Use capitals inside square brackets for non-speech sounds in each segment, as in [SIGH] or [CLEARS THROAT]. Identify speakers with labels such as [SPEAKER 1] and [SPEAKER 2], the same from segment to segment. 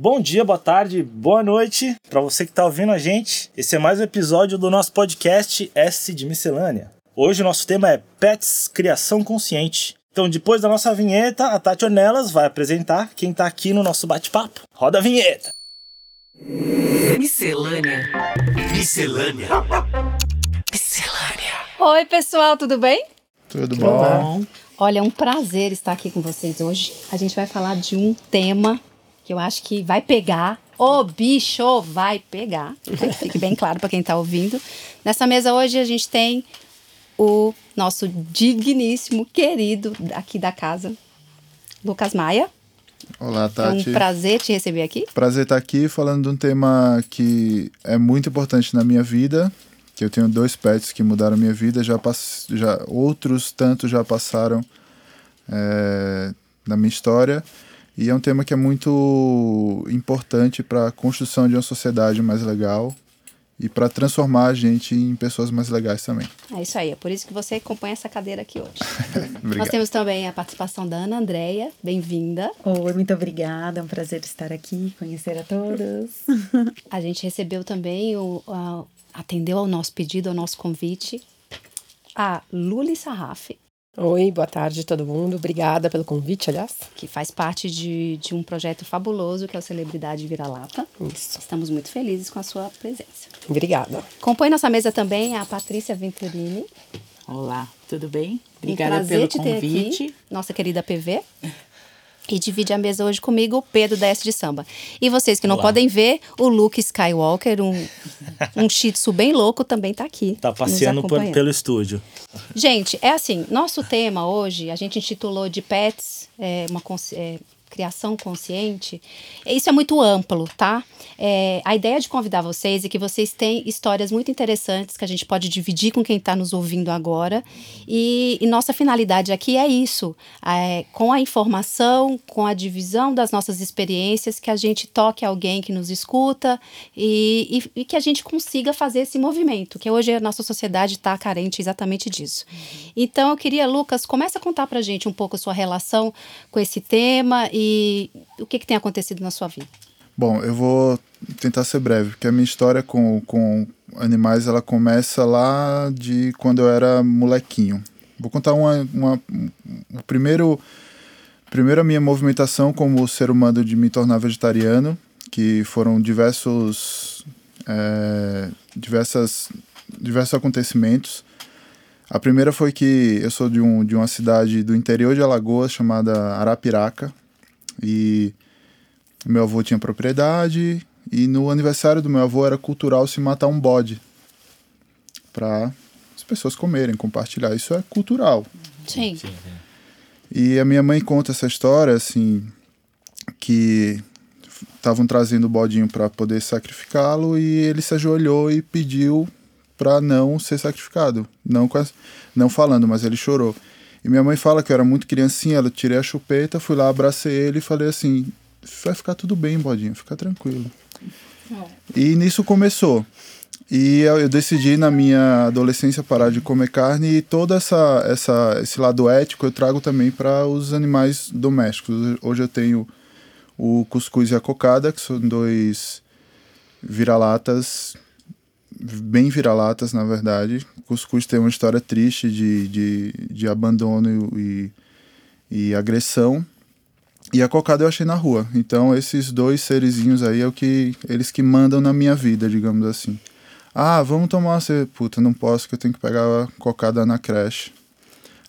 [SPEAKER 1] Bom dia, boa tarde, boa noite para você que está ouvindo a gente. Esse é mais um episódio do nosso podcast S de Miscelânea. Hoje o nosso tema é Pets Criação Consciente. Então, depois da nossa vinheta, a Tati Ornelas vai apresentar quem está aqui no nosso bate-papo. Roda a vinheta!
[SPEAKER 2] Miscelânea. Miscelânea. Miscelânea.
[SPEAKER 3] Oi, pessoal, tudo bem?
[SPEAKER 4] Tudo bom?
[SPEAKER 3] Olha, é um prazer estar aqui com vocês hoje. A gente vai falar de um tema que eu acho que vai pegar. O bicho vai pegar. Que fique bem claro para quem está ouvindo. Nessa mesa hoje a gente tem o nosso digníssimo, querido aqui da casa, Lucas Maia.
[SPEAKER 4] Olá,
[SPEAKER 3] É um
[SPEAKER 4] Tati.
[SPEAKER 3] prazer te receber aqui.
[SPEAKER 4] Prazer estar aqui falando de um tema que é muito importante na minha vida. Que eu tenho dois pets que mudaram minha vida, já, pass... já outros tantos já passaram é, na minha história. E é um tema que é muito importante para a construção de uma sociedade mais legal e para transformar a gente em pessoas mais legais também.
[SPEAKER 3] É isso aí, é por isso que você acompanha essa cadeira aqui hoje. [LAUGHS] Nós temos também a participação da Ana Andréia. Bem-vinda.
[SPEAKER 5] Oi, muito obrigada. É um prazer estar aqui, conhecer a todos. [LAUGHS]
[SPEAKER 3] A gente recebeu também, o, a- atendeu ao nosso pedido, ao nosso convite, a Luli Sarraf,
[SPEAKER 6] Oi, boa tarde todo mundo. Obrigada pelo convite, aliás.
[SPEAKER 3] que faz parte de, de um projeto fabuloso que é o Celebridade Vira-Lata.
[SPEAKER 6] Isso.
[SPEAKER 3] Estamos muito felizes com a sua presença.
[SPEAKER 6] Obrigada.
[SPEAKER 3] Compõe nossa mesa também a Patrícia Venturini.
[SPEAKER 7] Olá, tudo bem?
[SPEAKER 3] Um
[SPEAKER 7] Obrigada
[SPEAKER 3] prazer
[SPEAKER 7] pelo
[SPEAKER 3] te ter
[SPEAKER 7] convite.
[SPEAKER 3] aqui, nossa querida PV. E divide a mesa hoje comigo o Pedro da S de Samba. E vocês que não
[SPEAKER 1] Olá.
[SPEAKER 3] podem ver, o Luke Skywalker, um, um shih tzu bem louco, também tá aqui.
[SPEAKER 1] Tá
[SPEAKER 3] nos
[SPEAKER 1] passeando por- pelo estúdio.
[SPEAKER 3] Gente, é assim, nosso tema hoje, a gente intitulou de pets, é, uma é, criação consciente. Isso é muito amplo, tá? É, a ideia de convidar vocês é que vocês têm histórias muito interessantes que a gente pode dividir com quem está nos ouvindo agora. E, e nossa finalidade aqui é isso: é, com a informação, com a divisão das nossas experiências, que a gente toque alguém que nos escuta e, e- e que a gente consiga fazer esse movimento, que hoje a nossa sociedade está carente exatamente disso. Então, eu queria, Lucas, começa a contar pra gente um pouco a sua relação com esse tema e o que, que tem acontecido na sua vida.
[SPEAKER 4] Bom, eu vou tentar ser breve, porque a minha história com, com animais ela começa lá de quando eu era molequinho. Vou contar uma, uma o primeiro primeiro a minha movimentação como ser humano de me tornar vegetariano, que foram diversos é, diversas diversos acontecimentos. A primeira foi que eu sou de, um, de uma cidade do interior de Alagoas chamada Arapiraca e meu avô tinha propriedade e no aniversário do meu avô era cultural se matar um bode para as pessoas comerem, compartilhar. Isso é cultural.
[SPEAKER 3] Sim.
[SPEAKER 4] E a minha mãe conta essa história assim que estavam trazendo o bodinho para poder sacrificá-lo e ele se ajoelhou e pediu para não ser sacrificado, não não falando, mas ele chorou. E minha mãe fala que eu era muito criancinha, eu tirei a chupeta, fui lá, abracei ele e falei assim: vai ficar tudo bem, bodinho, fica tranquilo. E nisso começou. E eu, eu decidi na minha adolescência parar de comer carne e todo essa, essa, esse lado ético eu trago também para os animais domésticos. Hoje eu tenho o cuscuz e a cocada, que são dois vira-latas, bem vira-latas na verdade. Cuscuz tem uma história triste de, de, de abandono e, e agressão. E a cocada eu achei na rua. Então esses dois serizinhos aí é o que eles que mandam na minha vida, digamos assim. Ah, vamos tomar uma cerveja. Puta, não posso que eu tenho que pegar a cocada na creche.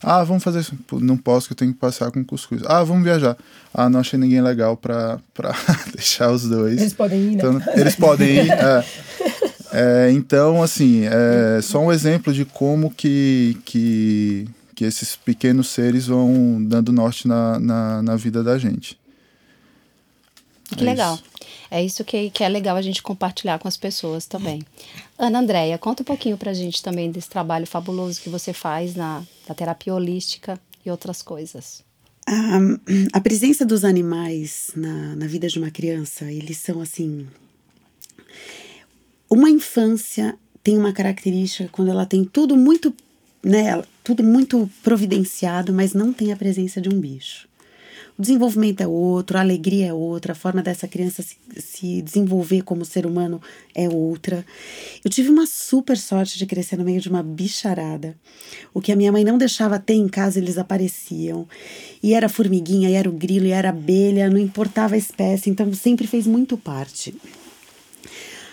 [SPEAKER 4] Ah, vamos fazer isso. Não posso que eu tenho que passar com cuscuz. Ah, vamos viajar. Ah, não achei ninguém legal pra, pra [LAUGHS] deixar os dois.
[SPEAKER 6] Eles podem ir, né?
[SPEAKER 4] Então, eles podem ir. [LAUGHS] é. É, então, assim, é só um exemplo de como que, que, que esses pequenos seres vão dando norte na, na, na vida da gente.
[SPEAKER 3] Que
[SPEAKER 4] É
[SPEAKER 3] legal.
[SPEAKER 4] isso.
[SPEAKER 3] É isso que, que é legal a gente compartilhar com as pessoas também. Ana Andréia, conta um pouquinho pra gente também desse trabalho fabuloso que você faz na, na terapia holística e outras coisas.
[SPEAKER 5] A, a presença dos animais na, na vida de uma criança, eles são assim. Uma infância tem uma característica quando ela tem tudo muito, né, tudo muito providenciado, mas não tem a presença de um bicho. O desenvolvimento é outro, a alegria é outra, a forma dessa criança se, se desenvolver como ser humano é outra. Eu tive uma super sorte de crescer no meio de uma bicharada. O que a minha mãe não deixava ter em casa, eles apareciam. E era formiguinha, e era o grilo, e era abelha, não importava a espécie, então sempre fez muito parte.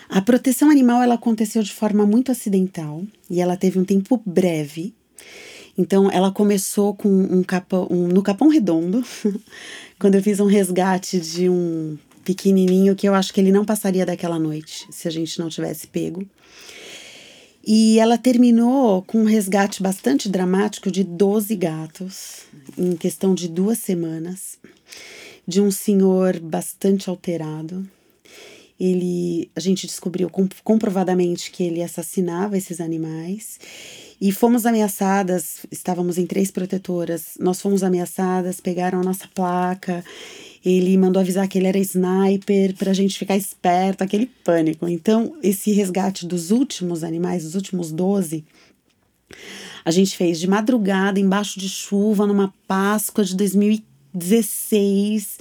[SPEAKER 5] A proteção animal ela aconteceu de forma muito acidental e ela teve um tempo breve. Então ela começou com um capão, um, no Capão Redondo, [LAUGHS] quando eu fiz um resgate de um pequenininho que eu acho que ele não passaria daquela noite se a gente não tivesse pego. E ela terminou com um resgate bastante dramático de 12 gatos em questão de duas semanas, de um senhor bastante alterado ele a gente descobriu comprovadamente que ele assassinava esses animais e fomos ameaçadas, estávamos em três protetoras, nós fomos ameaçadas, pegaram a nossa placa, ele mandou avisar que ele era sniper para a gente ficar esperto, aquele pânico. Então, esse resgate dos últimos animais, dos últimos 12, a gente fez de madrugada, embaixo de chuva, numa Páscoa de 2016.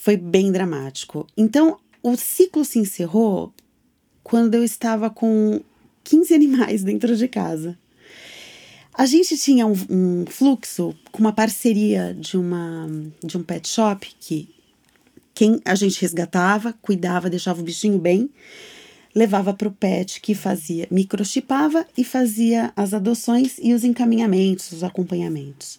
[SPEAKER 5] Foi bem dramático. Então, o ciclo se encerrou quando eu estava com 15 animais dentro de casa. A gente tinha um, um, fluxo com uma parceria de, uma, de um pet shop que quem a gente resgatava, cuidava, deixava o bichinho bem, levava para o pet que fazia, microchipava e fazia as adoções e os encaminhamentos, os acompanhamentos.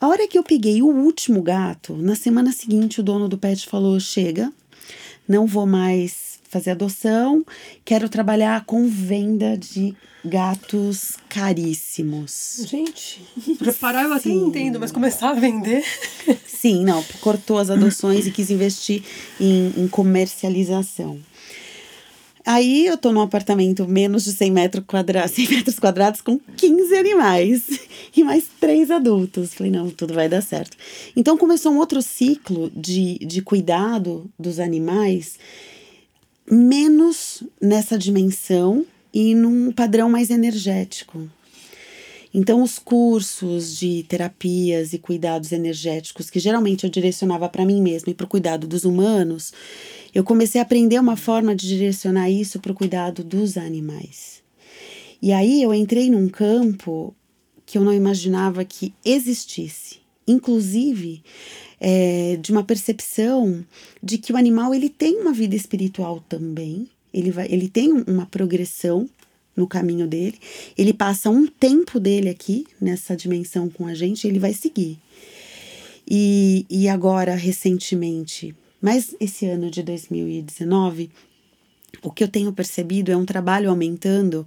[SPEAKER 5] A hora que eu peguei o último gato, na semana seguinte o dono do pet falou: chega, não vou mais fazer adoção, quero trabalhar com venda de gatos caríssimos.
[SPEAKER 6] Gente, [LAUGHS] preparar eu até entendo, mas começar a vender.
[SPEAKER 5] Sim, não, cortou as adoções e quis investir em, em comercialização. Aí eu tô num apartamento menos de 100 metros quadrados, 100 metros quadrados com 15 animais e mais três adultos. Falei, não, tudo vai dar certo. Então começou um outro ciclo de, de cuidado dos animais, menos nessa dimensão e num padrão mais energético. Então, os cursos de terapias e cuidados energéticos que geralmente eu direcionava para mim mesma e para o cuidado dos humanos, eu comecei a aprender uma forma de direcionar isso para o cuidado dos animais. E aí eu entrei num campo que eu não imaginava que existisse, inclusive é, de uma percepção de que o animal ele tem uma vida espiritual também, ele, vai, ele tem uma progressão no caminho dele, ele passa um tempo dele aqui nessa dimensão com a gente, ele vai seguir. E, e agora, recentemente, mas esse ano de 2019, o que eu tenho percebido é um trabalho aumentando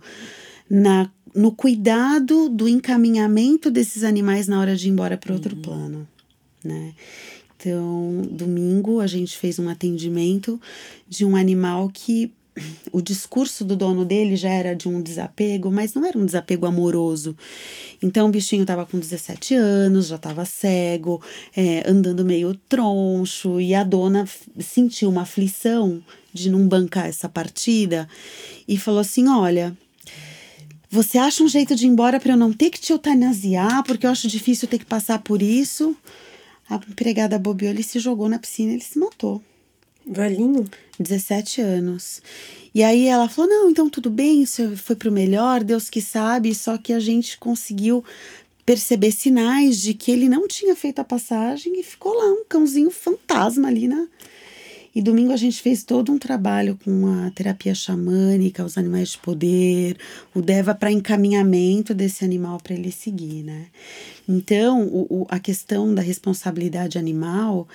[SPEAKER 5] na, no cuidado do encaminhamento desses animais na hora de ir embora para outro uhum. plano, né? Então, domingo a gente fez um atendimento de um animal que o discurso do dono dele já era de um desapego, mas não era um desapego amoroso. Então o bichinho estava com 17 anos, já estava cego, é, andando meio troncho, e a dona sentiu uma aflição de não bancar essa partida e falou assim: Olha. Você acha um jeito de ir embora para eu não ter que te eutanasiar, porque eu acho difícil ter que passar por isso? A empregada bobeou, ele se jogou na piscina e ele se matou.
[SPEAKER 6] Velhinho?
[SPEAKER 5] 17 anos. E aí ela falou: não, então tudo bem, isso foi pro melhor, Deus que sabe, só que a gente conseguiu perceber sinais de que ele não tinha feito a passagem e ficou lá um cãozinho fantasma ali na. E domingo a gente fez todo um trabalho com a terapia xamânica, os animais de poder, o Deva para encaminhamento desse animal para ele seguir, né? Então, o, o, a questão da responsabilidade animal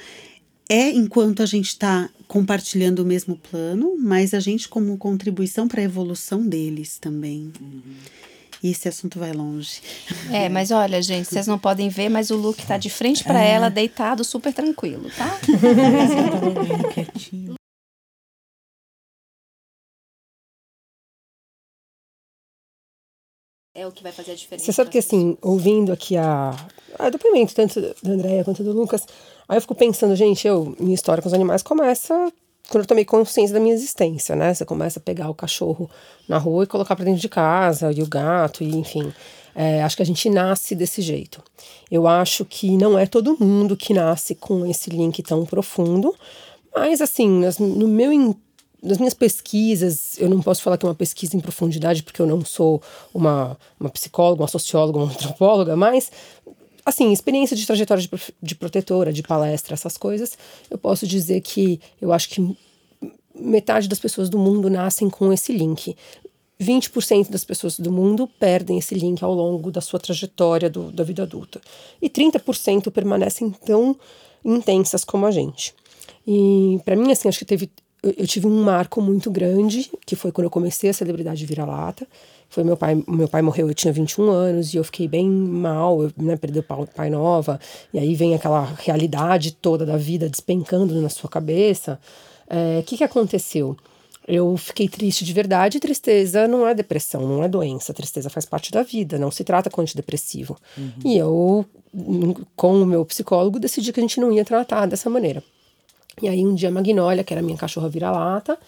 [SPEAKER 5] é enquanto a gente está compartilhando o mesmo plano, mas a gente como contribuição para a evolução deles também. Uhum. E esse assunto vai longe.
[SPEAKER 3] É, [LAUGHS] mas olha, gente, vocês não podem ver, mas o Luke tá de frente para é. ela, deitado, super tranquilo, tá? [LAUGHS] quietinho. É o que vai fazer a diferença.
[SPEAKER 6] Você sabe que, assim, ouvindo aqui a, a depoimento tanto da Andréia quanto do Lucas, Aí eu fico pensando, gente, eu, minha história com os animais começa quando eu tomei consciência da minha existência, né? Você começa a pegar o cachorro na rua e colocar para dentro de casa, e o gato, e enfim. É, acho que a gente nasce desse jeito. Eu acho que não é todo mundo que nasce com esse link tão profundo, mas assim, no meu nas minhas pesquisas, eu não posso falar que é uma pesquisa em profundidade, porque eu não sou uma, uma psicóloga, uma socióloga, uma antropóloga, mas, assim, experiência de trajetória de, de protetora, de palestra, essas coisas, eu posso dizer que eu acho que metade das pessoas do mundo nascem com esse link. 20% das pessoas do mundo perdem esse link ao longo da sua trajetória do, da vida adulta. E 30% permanecem tão intensas como a gente. E para mim, assim, acho que teve. Eu, eu, tive um marco muito grande, que foi quando eu comecei a celebridade vira-lata. Foi meu pai, meu pai morreu, eu tinha 21 anos e eu fiquei bem mal, eu né, perdi o pai nova, e aí vem aquela realidade toda da vida despencando na sua cabeça. O é, que, que aconteceu? Eu fiquei triste de verdade. Tristeza não é depressão, não é doença. Tristeza faz parte da vida, não se trata com antidepressivo. Uhum. E eu, com o meu psicólogo, decidi que a gente não ia tratar dessa maneira. E aí, um dia, a Magnólia, que era minha cachorra vira-lata,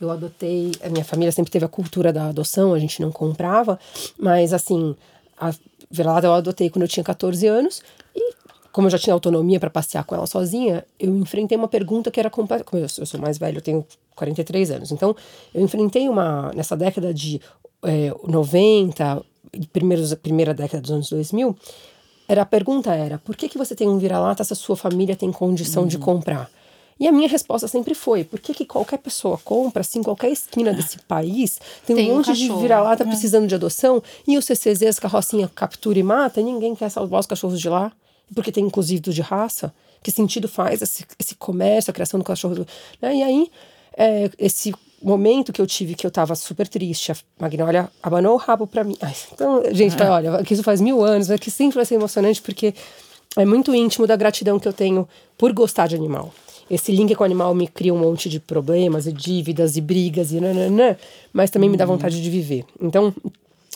[SPEAKER 6] eu adotei. A minha família sempre teve a cultura da adoção, a gente não comprava, mas assim, a vira-lata eu adotei quando eu tinha 14 anos. E como eu já tinha autonomia para passear com ela sozinha, eu enfrentei uma pergunta que era. Como eu, eu sou mais velho, eu tenho 43 anos. Então, eu enfrentei uma. Nessa década de é, 90, primeiros, primeira década dos anos 2000, era, a pergunta era: por que, que você tem um vira-lata se a sua família tem condição uhum. de comprar? E a minha resposta sempre foi: por que, que qualquer pessoa compra, assim, qualquer esquina desse país, tem, tem um monte um de vira-lata né? precisando de adoção, e o CCZ, as carrocinhas captura e mata, e ninguém quer salvar os cachorros de lá? porque tem inclusive do de raça, que sentido faz esse, esse comércio, a criação do cachorro. Né? E aí, é, esse momento que eu tive que eu tava super triste, a Magnólia abanou o rabo para mim. Ai, então, gente, é. olha, que isso faz mil anos, é que sempre vai ser emocionante porque é muito íntimo da gratidão que eu tenho por gostar de animal. Esse link com o animal me cria um monte de problemas e dívidas e brigas e nananã, mas também uhum. me dá uhum. vontade de viver. Então,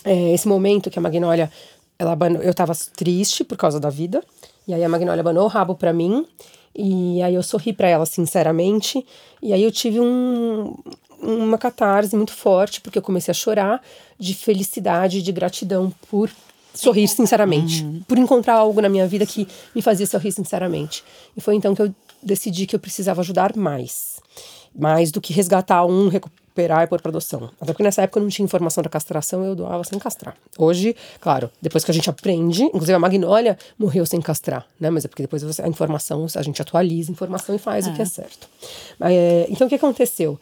[SPEAKER 6] é, esse momento que a Magnólia ela eu tava triste por causa da vida, e aí a Magnólia abanou o rabo para mim, e aí eu sorri para ela sinceramente, e aí eu tive um, uma catarse muito forte, porque eu comecei a chorar de felicidade, de gratidão por sorrir sinceramente, uhum. por encontrar algo na minha vida que me fazia sorrir sinceramente. E foi então que eu decidi que eu precisava ajudar mais. Mais do que resgatar um, recuperar e pôr para adoção. Até porque nessa época eu não tinha informação da castração, eu doava sem castrar. Hoje, claro, depois que a gente aprende, inclusive a Magnólia morreu sem castrar, né? Mas é porque depois a informação, a gente atualiza a informação e faz é. o que é certo. É, então o que aconteceu?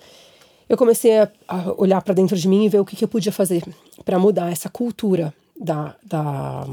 [SPEAKER 6] Eu comecei a, a olhar para dentro de mim e ver o que, que eu podia fazer para mudar essa cultura da, da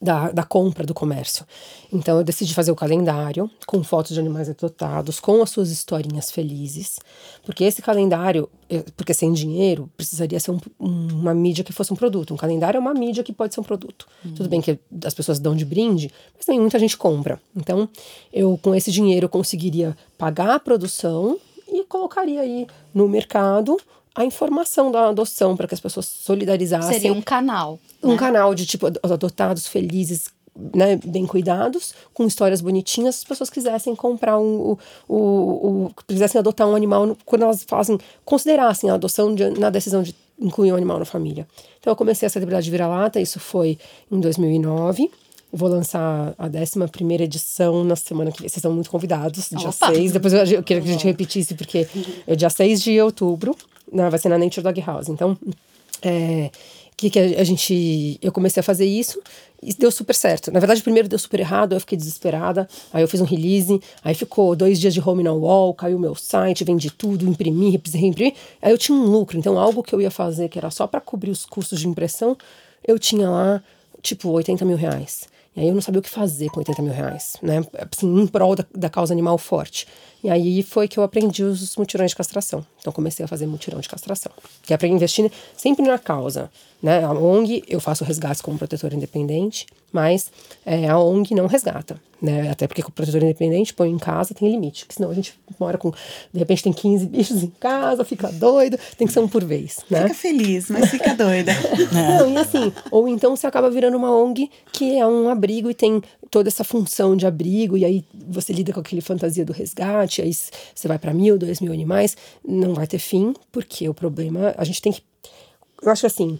[SPEAKER 6] da, da compra do comércio. Então eu decidi fazer o calendário com fotos de animais adotados, com as suas historinhas felizes, porque esse calendário, porque sem dinheiro, precisaria ser um, uma mídia que fosse um produto. Um calendário é uma mídia que pode ser um produto. Uhum. Tudo bem que as pessoas dão de brinde, mas também muita gente compra. Então eu com esse dinheiro eu conseguiria pagar a produção e colocaria aí no mercado a informação da adoção para que as pessoas solidarizassem.
[SPEAKER 3] Seria um canal.
[SPEAKER 6] Um né? canal de tipo adotados felizes, né, bem cuidados, com histórias bonitinhas, as pessoas quisessem comprar um, o, o, o quisessem adotar um animal quando elas fazem, considerassem a adoção de, na decisão de incluir um animal na família. Então eu comecei a celebridade de vira-lata, isso foi em 2009. Vou lançar a 11 edição na semana que vem. Vocês estão muito convidados, dia Opa. 6. Depois eu, eu queria que a gente repetisse, porque é dia 6 de outubro na, vai ser na Nature Dog House. Então, é, que, que a, gente. Eu comecei a fazer isso e deu super certo. Na verdade, primeiro deu super errado, eu fiquei desesperada. Aí eu fiz um release, aí ficou dois dias de home no wall, caiu meu site, vendi tudo, imprimi, reimprimi. Aí eu tinha um lucro, então algo que eu ia fazer que era só para cobrir os custos de impressão, eu tinha lá, tipo, 80 mil reais. E aí eu não sabia o que fazer com 80 mil reais, né? Assim, em prol da, da causa animal forte. E aí foi que eu aprendi os mutirões de castração. Então comecei a fazer mutirão de castração. Que é para investir sempre na causa. Né? A ONG, eu faço resgates como protetor independente, mas é, a ONG não resgata. Né? Até porque o protetor independente põe em casa, tem limite. Porque senão a gente mora com. De repente tem 15 bichos em casa, fica doido, tem que ser um por vez. Né?
[SPEAKER 5] Fica feliz, mas fica doida. [LAUGHS]
[SPEAKER 6] não, e assim, ou então você acaba virando uma ONG que é um abrigo e tem toda essa função de abrigo, e aí você lida com aquele fantasia do resgate, aí você vai para mil, dois mil animais, não vai ter fim, porque o problema, a gente tem que. Eu acho assim,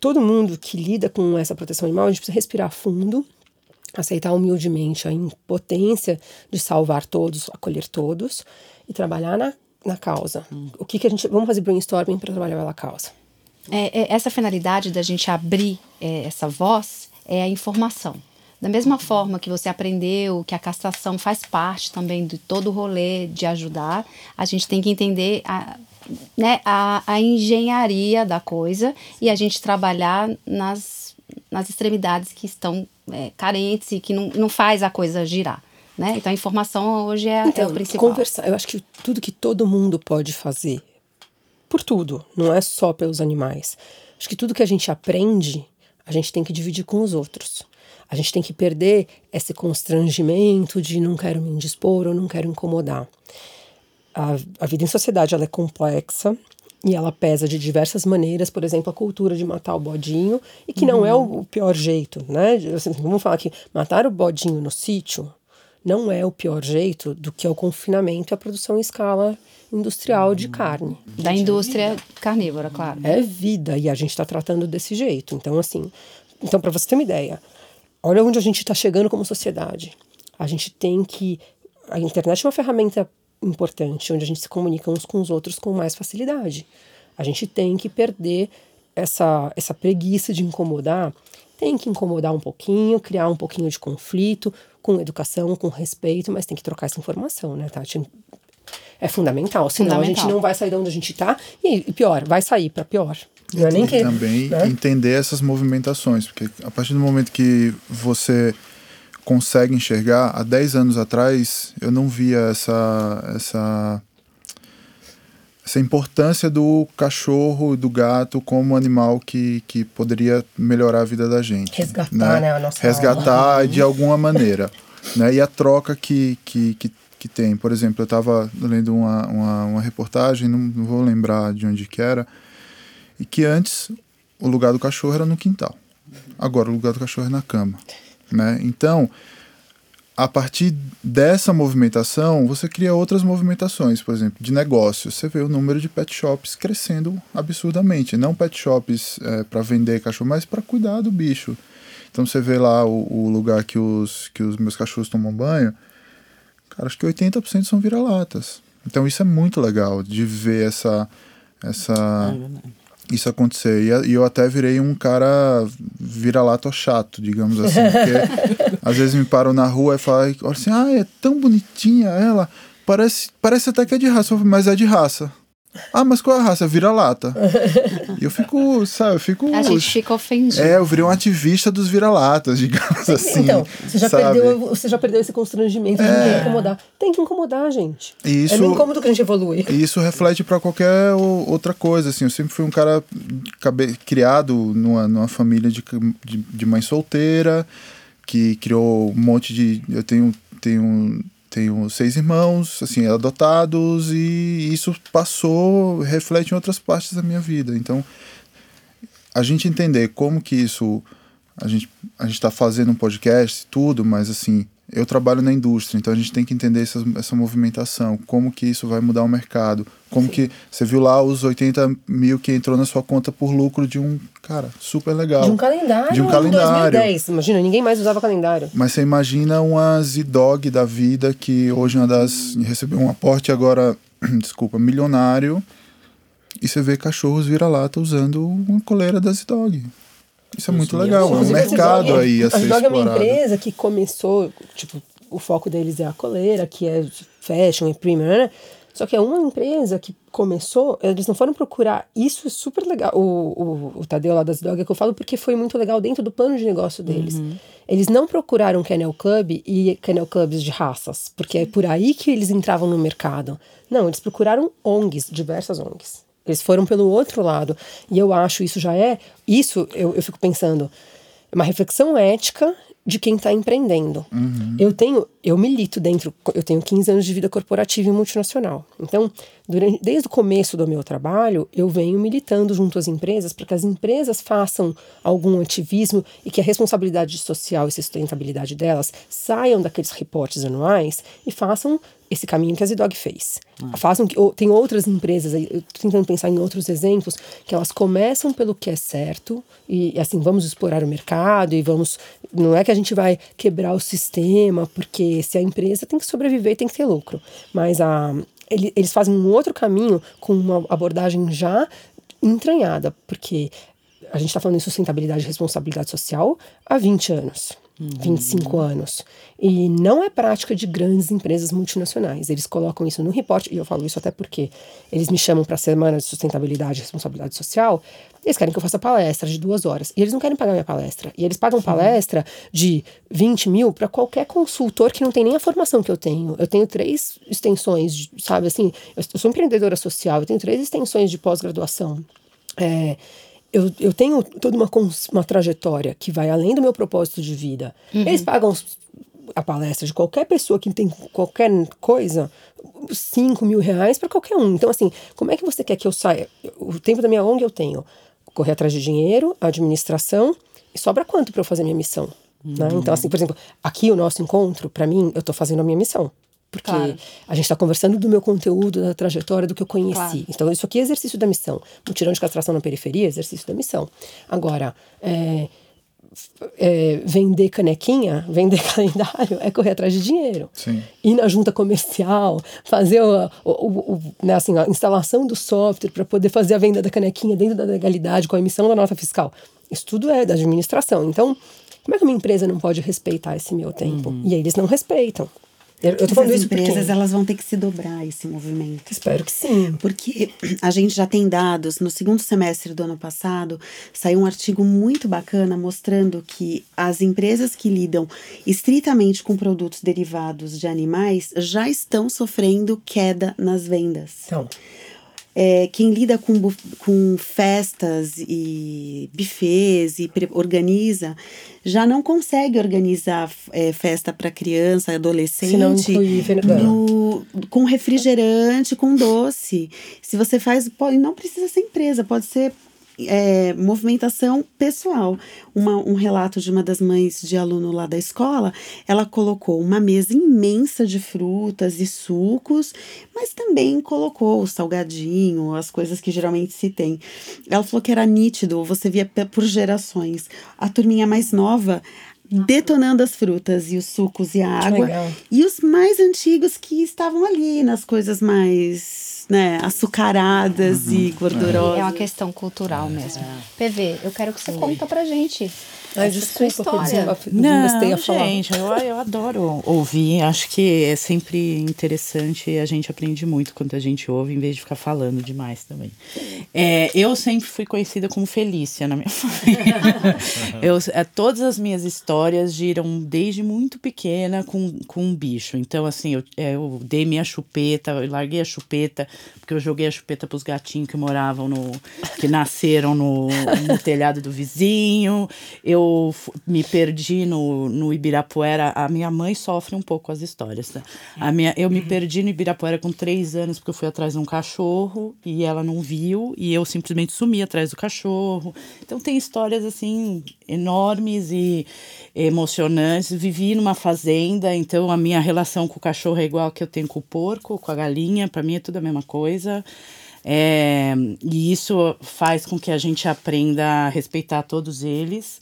[SPEAKER 6] todo mundo que lida com essa proteção animal, a gente precisa respirar fundo, aceitar humildemente a impotência de salvar todos, acolher todos e trabalhar na, na causa. O que, que a gente. Vamos fazer brainstorming para trabalhar pela causa.
[SPEAKER 3] É, é, essa finalidade da gente abrir é, essa voz é a informação. Da mesma forma que você aprendeu que a castração faz parte também de todo o rolê de ajudar, a gente tem que entender a, né, a, a engenharia da coisa e a gente trabalhar nas, nas extremidades que estão é, carentes e que não, não faz a coisa girar. Né? Então a informação hoje é,
[SPEAKER 6] então,
[SPEAKER 3] é o principal.
[SPEAKER 6] Conversar, eu acho que tudo que todo mundo pode fazer, por tudo, não é só pelos animais. Acho que tudo que a gente aprende, a gente tem que dividir com os outros. A gente tem que perder esse constrangimento de não quero me indispor ou não quero incomodar. A, a vida em sociedade ela é complexa e ela pesa de diversas maneiras, por exemplo, a cultura de matar o bodinho, e que não é o, o pior jeito, né? Assim, vamos falar que matar o bodinho no sítio não é o pior jeito do que é o confinamento e a produção em escala industrial de carne.
[SPEAKER 3] Da indústria carnívora, claro.
[SPEAKER 6] É vida e a gente está tratando desse jeito. Então, assim, então para você ter uma ideia, olha onde a gente está chegando como sociedade. A gente tem que. A internet é uma ferramenta importante, onde a gente se comunica uns com os outros com mais facilidade. A gente tem que perder essa, essa preguiça de incomodar. Tem que incomodar um pouquinho, criar um pouquinho de conflito, com educação, com respeito, mas tem que trocar essa informação, né, Tati? É fundamental, senão fundamental. a gente não vai sair de onde a gente está e, e pior, vai sair para pior.
[SPEAKER 4] Não é nem que, também né? entender essas movimentações, porque a partir do momento que você consegue enxergar, há 10 anos atrás eu não via essa essa essa importância do cachorro, do gato como animal que, que poderia melhorar a vida da gente.
[SPEAKER 6] Resgatar, né? né a nossa
[SPEAKER 4] Resgatar alma. de alguma maneira. né? E a troca que, que, que, que tem. Por exemplo, eu estava lendo uma, uma, uma reportagem, não, não, vou lembrar de onde que era, e que antes o lugar do cachorro era no quintal. Agora o lugar do cachorro é na cama. Né? Então, a partir dessa movimentação, você cria outras movimentações, por exemplo, de negócios. Você vê o número de pet shops crescendo absurdamente. Não pet shops é, para vender cachorro, mas para cuidar do bicho. Então você vê lá o, o, lugar que os, que os meus cachorros tomam banho, cara, acho que 80% são vira-latas. Então isso é muito legal de ver essa, essa, é isso acontecer. E, eu até virei um cara vira-lata chato, digamos assim. Porque [LAUGHS] às vezes me param na rua e falam assim, ah, é tão bonitinha ela. Parece, parece até que é de raça, mas é de raça. Ah, mas qual é a raça? Vira-lata. e eu fico, sabe, eu fico.
[SPEAKER 3] A gente fica ofendido.
[SPEAKER 4] É, eu virei um ativista dos vira-latas, digamos assim.
[SPEAKER 6] Então, você já, perdeu, você já perdeu esse constrangimento de é... incomodar. Tem que incomodar, gente.
[SPEAKER 4] E isso,
[SPEAKER 6] é no incômodo que a gente evolui.
[SPEAKER 4] E isso reflete para qualquer outra coisa, assim. Eu sempre fui um cara criado numa, numa família de, de, de mãe solteira, que criou um monte de. Eu tenho. tenho tenho seis irmãos, assim, adotados, e isso passou, reflete em outras partes da minha vida. Então, a gente entender como que isso. A gente a está fazendo um podcast, tudo, mas assim, eu trabalho na indústria, então a gente tem que entender essa, essa movimentação, como que isso vai mudar o mercado, como Sim. que você viu lá os 80 mil que entrou na sua conta por lucro de um, cara, super legal.
[SPEAKER 6] De um calendário.
[SPEAKER 4] De um calendário.
[SPEAKER 6] 2010, imagina, ninguém mais usava calendário.
[SPEAKER 4] Mas você imagina uma Z-Dog da vida que hoje uma das, recebeu um aporte agora, [CLEARS THROAT] desculpa, milionário, e você vê cachorros vira-lata usando uma coleira da Z-Dog. Isso é muito legal, é um mercado aí a, ser
[SPEAKER 6] a
[SPEAKER 4] explorado. é
[SPEAKER 6] uma empresa que começou, tipo, o foco deles é a coleira, que é fashion e premium, né? Só que é uma empresa que começou, eles não foram procurar. Isso é super legal. O, o, o Tadeu lá das Dog é que eu falo porque foi muito legal dentro do plano de negócio deles. Uhum. Eles não procuraram Kennel Club e Kennel Clubs de raças, porque é por aí que eles entravam no mercado. Não, eles procuraram ONGs, diversas ONGs. Eles foram pelo outro lado. E eu acho isso já é. Isso eu, eu fico pensando. É uma reflexão ética de quem está empreendendo. Uhum. Eu tenho. Eu milito dentro, eu tenho 15 anos de vida corporativa e multinacional. Então, durante, desde o começo do meu trabalho, eu venho militando junto às empresas para que as empresas façam algum ativismo e que a responsabilidade social e sustentabilidade delas saiam daqueles reportes anuais e façam esse caminho que a Zidog fez. Ah. Façam que ou, tem outras empresas, eu tô tentando pensar em outros exemplos, que elas começam pelo que é certo e assim, vamos explorar o mercado e vamos, não é que a gente vai quebrar o sistema, porque se a empresa tem que sobreviver, tem que ter lucro, mas a eles fazem um outro caminho com uma abordagem já entranhada, porque a gente está falando em sustentabilidade e responsabilidade social há 20 anos. 25 uhum. anos. E não é prática de grandes empresas multinacionais. Eles colocam isso no reporte, e eu falo isso até porque eles me chamam para a Semana de Sustentabilidade e Responsabilidade Social. Eles querem que eu faça palestra de duas horas. E eles não querem pagar minha palestra. E eles pagam Sim. palestra de 20 mil para qualquer consultor que não tem nem a formação que eu tenho. Eu tenho três extensões, sabe assim? Eu sou empreendedora social, eu tenho três extensões de pós-graduação. É, eu, eu tenho toda uma, uma trajetória que vai além do meu propósito de vida. Uhum. Eles pagam a palestra de qualquer pessoa que tem qualquer coisa, 5 mil reais para qualquer um. Então, assim, como é que você quer que eu saia? O tempo da minha ONG eu tenho correr atrás de dinheiro, administração, e sobra quanto para eu fazer minha missão? Uhum. Né? Então, assim, por exemplo, aqui o nosso encontro, para mim, eu estou fazendo a minha missão. Porque claro. a gente está conversando do meu conteúdo, da trajetória, do que eu conheci. Claro. Então, isso aqui é exercício da missão. Mutirão de castração na periferia é exercício da missão. Agora, é, é, vender canequinha, [LAUGHS] vender calendário, é correr atrás de dinheiro.
[SPEAKER 4] Sim.
[SPEAKER 6] Ir na junta comercial, fazer o, o, o, né, assim, a instalação do software para poder fazer a venda da canequinha dentro da legalidade, com a emissão da nota fiscal. Isso tudo é da administração. Então, como é que uma empresa não pode respeitar esse meu tempo? Uhum. E aí eles não respeitam.
[SPEAKER 5] Eu, tô falando As empresas elas vão ter que se dobrar esse movimento.
[SPEAKER 6] Espero que sim.
[SPEAKER 5] Porque a gente já tem dados. No segundo semestre do ano passado, saiu um artigo muito bacana mostrando que as empresas que lidam estritamente com produtos derivados de animais já estão sofrendo queda nas vendas.
[SPEAKER 6] Então.
[SPEAKER 5] É, quem lida com, com festas e bufês e organiza já não consegue organizar é, festa para criança, adolescente, no, com refrigerante, com doce. Se você faz, pode, não precisa ser empresa, pode ser é, movimentação pessoal. Uma, um relato de uma das mães de aluno lá da escola, ela colocou uma mesa imensa de frutas e sucos, mas também colocou o salgadinho, as coisas que geralmente se tem. Ela falou que era nítido, você via por gerações. A turminha mais nova detonando as frutas e os sucos e a água. E os mais antigos que estavam ali nas coisas mais né, açucaradas uhum. e gordurosas.
[SPEAKER 3] É uma questão cultural mesmo. É. PV, eu quero que você Oi. conta pra gente.
[SPEAKER 6] Ai, desculpa, história.
[SPEAKER 7] Não, gente, eu, eu adoro ouvir. Acho que é sempre interessante e a gente aprende muito quando a gente ouve, em vez de ficar falando demais também. É, eu sempre fui conhecida como Felícia na minha [LAUGHS] família. eu, é, todas as minhas histórias giram desde muito pequena com, com um bicho. Então, assim, eu, é, eu dei minha chupeta, eu larguei a chupeta, porque eu joguei a chupeta para os gatinhos que moravam no. que nasceram no, no telhado do vizinho. Eu eu me perdi no, no Ibirapuera, a minha mãe sofre um pouco as histórias, tá? A minha, eu me perdi no Ibirapuera com três anos porque eu fui atrás de um cachorro e ela não viu e eu simplesmente sumi atrás do cachorro. Então tem histórias assim enormes e emocionantes. Vivi numa fazenda, então a minha relação com o cachorro é igual que eu tenho com o porco, com a galinha, para mim é tudo a mesma coisa. É, e isso faz com que a gente aprenda a respeitar todos eles,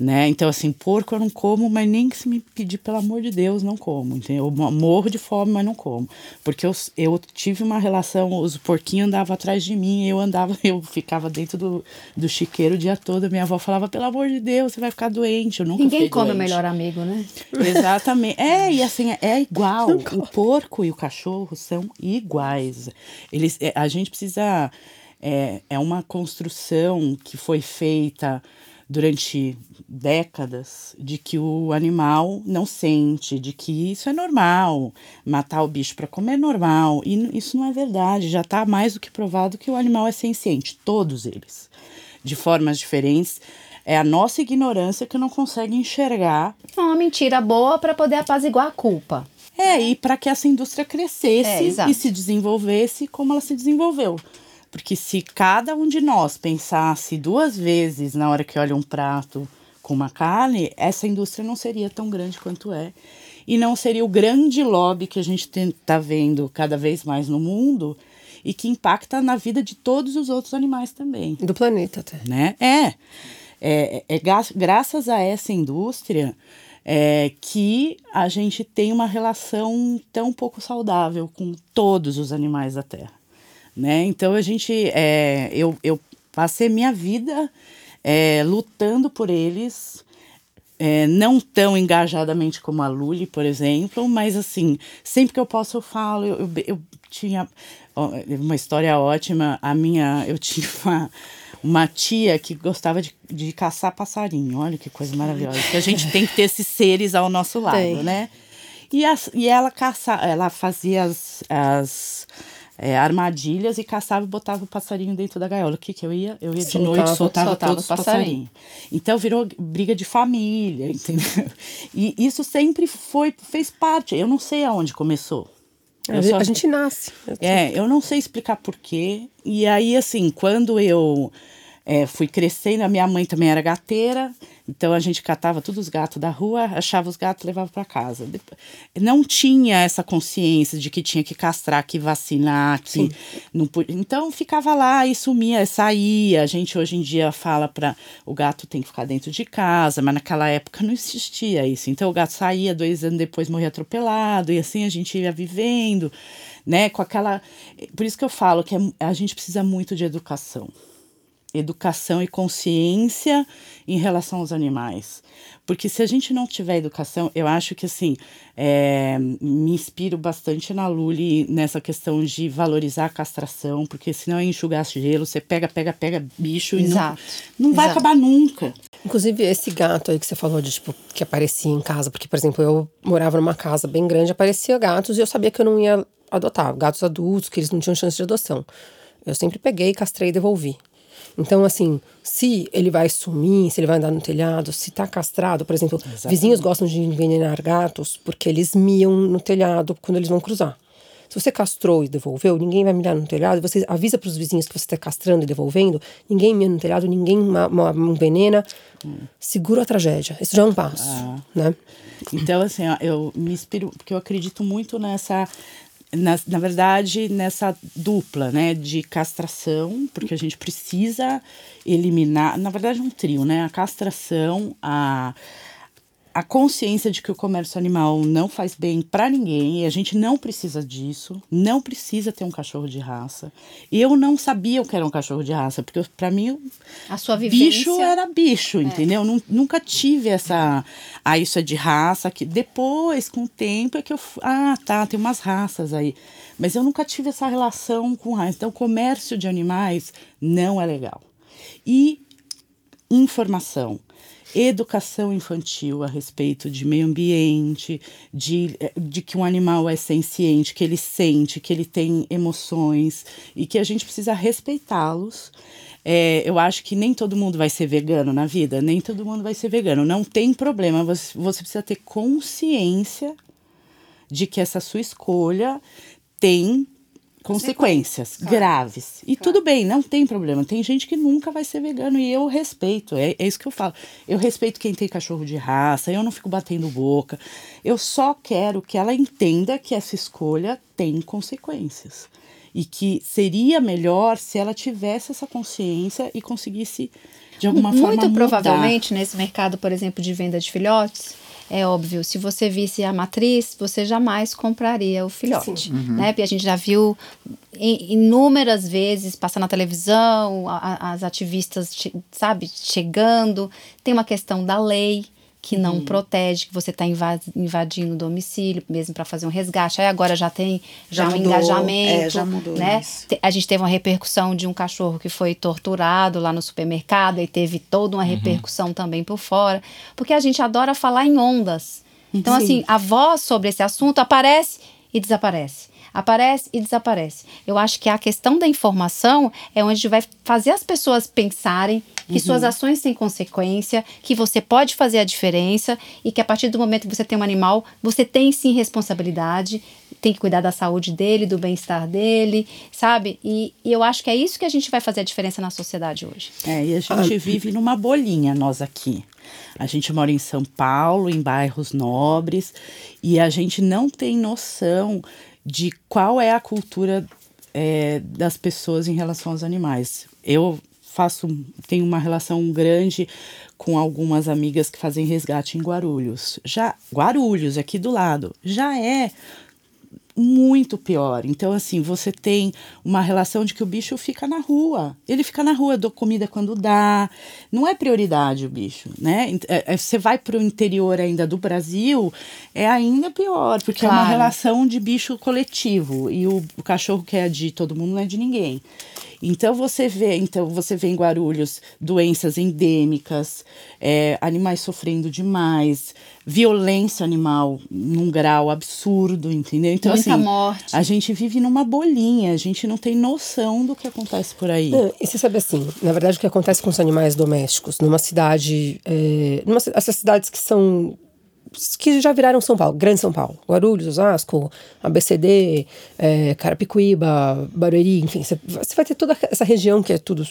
[SPEAKER 7] né? Então, assim, porco eu não como, mas nem que se me pedir, pelo amor de Deus, não como, entendeu? Eu morro de fome, mas não como. Porque eu, eu tive uma relação, os porquinhos andavam atrás de mim, eu andava, [LAUGHS] eu ficava dentro do, do chiqueiro o dia todo, minha avó falava, pelo amor de Deus, você vai ficar doente, eu nunca
[SPEAKER 3] Ninguém come
[SPEAKER 7] o
[SPEAKER 3] melhor amigo, né?
[SPEAKER 7] Exatamente. É, e assim, é igual. O porco e o cachorro são iguais. Eles, é, a gente precisa precisa. É, é uma construção que foi feita durante décadas de que o animal não sente, de que isso é normal, matar o bicho para comer é normal. E isso não é verdade, já está mais do que provado que o animal é senciente, todos eles, de formas diferentes. É a nossa ignorância que não consegue enxergar.
[SPEAKER 3] É uma mentira boa para poder apaziguar a culpa.
[SPEAKER 7] É, e para que essa indústria crescesse
[SPEAKER 3] É,
[SPEAKER 7] e se desenvolvesse como ela se desenvolveu. Porque se cada um de nós pensasse duas vezes na hora que olha um prato com uma carne, essa indústria não seria tão grande quanto é. E não seria o grande lobby que a gente está vendo cada vez mais no mundo e que impacta na vida de todos os outros animais também
[SPEAKER 6] Do planeta até.
[SPEAKER 7] né? É, é, é gra- graças a essa indústria é, que a gente tem uma relação tão pouco saudável com todos os animais da Terra, né? Então a gente, é, eu, eu passei minha vida é, lutando por eles. é, não tão engajadamente como a Luli, por exemplo, mas assim, sempre que eu posso eu falo, eu, eu, eu tinha ó, uma história ótima, a minha, eu tinha uma, uma tia que gostava de, de caçar passarinho, olha que coisa maravilhosa, que a gente tem que ter esses seres ao nosso lado,
[SPEAKER 6] Tem.
[SPEAKER 7] né? E, as, e ela caça, ela fazia as, as é, armadilhas e caçava e botava o passarinho dentro da gaiola. O que que eu ia? Eu ia de
[SPEAKER 6] Soltava-
[SPEAKER 7] noite, soltava,
[SPEAKER 3] soltava
[SPEAKER 7] todos
[SPEAKER 3] os
[SPEAKER 7] os passarinhos. Então virou briga de família, [LAUGHS] entendeu? E isso sempre foi, fez parte. Eu não sei aonde começou.
[SPEAKER 6] A,
[SPEAKER 7] Eu
[SPEAKER 6] gente-
[SPEAKER 7] só-
[SPEAKER 6] a gente nasce.
[SPEAKER 7] é, eu não sei explicar porquê. E aí, assim, quando eu é, fui crescendo, a minha mãe também era gateira, então a gente catava todos os gatos da rua, achava os gatos e levava para casa. Não tinha essa consciência de que tinha que castrar, que vacinar, que não podia. Então ficava lá e sumia, saía. A gente hoje em dia fala para o gato tem que ficar dentro de casa, mas naquela época não existia isso. Então o gato saía, dois anos depois morria atropelado, e assim a gente ia vivendo, né? Com aquela. Por isso que eu falo que é- a gente precisa muito de educação educação e consciência em relação aos animais. Porque se a gente não tiver educação, eu acho que assim, é, me inspiro bastante na Luli nessa questão de valorizar a castração, porque senão é enxugar gelo, você pega, pega, pega bicho
[SPEAKER 3] Exato.
[SPEAKER 7] e não, não vai
[SPEAKER 3] Exato.
[SPEAKER 7] acabar nunca.
[SPEAKER 6] Inclusive, esse gato aí que você falou de, tipo, que aparecia em casa, porque, por exemplo, eu morava numa casa bem grande, aparecia gatos e eu sabia que eu não ia adotar. Gatos adultos, que eles não tinham chance de adoção. Eu sempre peguei, castrei e devolvi. Então, assim, se ele vai sumir, se ele vai andar no telhado, se tá castrado, por exemplo, vizinhos gostam de envenenar gatos porque eles miam no telhado quando eles vão cruzar. Se você castrou e devolveu, ninguém vai mirar no telhado. Você avisa para os vizinhos que você está castrando e devolvendo. Ninguém mia no telhado, ninguém envenena. Segura a tragédia. Isso já é um passo, né?
[SPEAKER 7] Então, assim, ó, eu me inspiro, porque eu acredito muito nessa. Na, na verdade, nessa dupla, né, de castração, porque a gente precisa eliminar, na verdade, um trio, né, a castração, a, a consciência de que o comércio animal não faz bem para ninguém e a gente não precisa disso, não precisa ter um cachorro de raça. Eu não sabia o que era um cachorro de raça, porque para mim
[SPEAKER 3] A sua vivência.
[SPEAKER 7] bicho era bicho, entendeu? Nun- Nunca tive essa. Ah, isso é de raça. Que depois, com o tempo, é que eu. Ah, tá, tem umas raças aí. Mas eu nunca tive essa relação com raça. Então, o comércio de animais não é legal. E informação. Educação infantil a respeito de meio ambiente, de, eh, de que um animal é senciente, que ele sente, que ele tem emoções e que a gente precisa respeitá-los. É, eu acho que nem todo mundo vai ser vegano na vida, nem todo mundo vai ser vegano. Não tem problema, você, você precisa ter consciência de que essa sua escolha tem consequências graves. E tudo bem, não tem problema. Tem gente que nunca vai ser vegano e eu respeito. É, é isso que eu falo. Eu respeito quem tem cachorro de raça, eu não fico batendo boca. Eu só quero que ela entenda que essa escolha tem consequências. E que seria melhor se ela tivesse essa consciência e conseguisse, de alguma forma,
[SPEAKER 3] Muito
[SPEAKER 7] mudar.
[SPEAKER 3] provavelmente nesse mercado, por exemplo, de venda de filhotes, é óbvio, se você visse a matriz, você jamais compraria o filhote, né? Porque a gente já viu in- inúmeras vezes passar na televisão, a- as ativistas, sabe, chegando. Tem uma questão da lei que não protege, que você está invadindo o domicílio, mesmo para fazer um resgate. Aí agora já tem já,
[SPEAKER 5] Já
[SPEAKER 3] um
[SPEAKER 5] mudou,
[SPEAKER 3] engajamento,
[SPEAKER 5] é, já mudou
[SPEAKER 3] né?
[SPEAKER 5] isso.
[SPEAKER 3] A gente teve uma repercussão de um cachorro que foi torturado lá no supermercado e teve toda uma repercussão também por fora, porque a gente adora falar em ondas. Então,
[SPEAKER 6] Sim.
[SPEAKER 3] assim, a voz sobre esse assunto aparece e desaparece. Aparece e desaparece. Eu acho que a questão da informação é onde vai fazer as pessoas pensarem que suas ações têm consequência, que você pode fazer a diferença e que a partir do momento que você tem um animal, você tem sim responsabilidade, tem que cuidar da saúde dele, do bem-estar dele, sabe? E, e eu acho que é isso que a gente vai fazer a diferença na sociedade hoje.
[SPEAKER 7] É, e a gente vive numa bolinha, nós aqui. A gente mora em São Paulo, em bairros nobres, e a gente não tem noção de qual é a cultura é, das pessoas em relação aos animais. Eu faço, tenho uma relação grande com algumas amigas que fazem resgate em Guarulhos. Já Guarulhos, aqui do lado, já é muito pior. Então, assim, você tem uma relação de que o bicho fica na rua. Ele fica na rua, dou comida quando dá. Não é prioridade o bicho, né? É, é, você vai para o interior ainda do Brasil, é ainda pior, porque
[SPEAKER 3] Claro.
[SPEAKER 7] é uma relação de bicho coletivo. E o, o cachorro que é de todo mundo não é de ninguém. Então você vê, então você vê em Guarulhos doenças endêmicas, é, animais sofrendo demais, violência animal num grau absurdo, entendeu? Então
[SPEAKER 3] Muita
[SPEAKER 7] assim,
[SPEAKER 3] morte.
[SPEAKER 7] a gente vive numa bolinha, a gente não tem noção do que acontece por aí.
[SPEAKER 6] Não, e você sabe assim, na verdade o que acontece com os animais domésticos numa cidade, é, numa, essas cidades que são que já viraram São Paulo, Grande São Paulo, Guarulhos, Osasco, ABCD, é, Carapicuíba, Barueri, enfim, você, vai ter toda essa região que é tudo.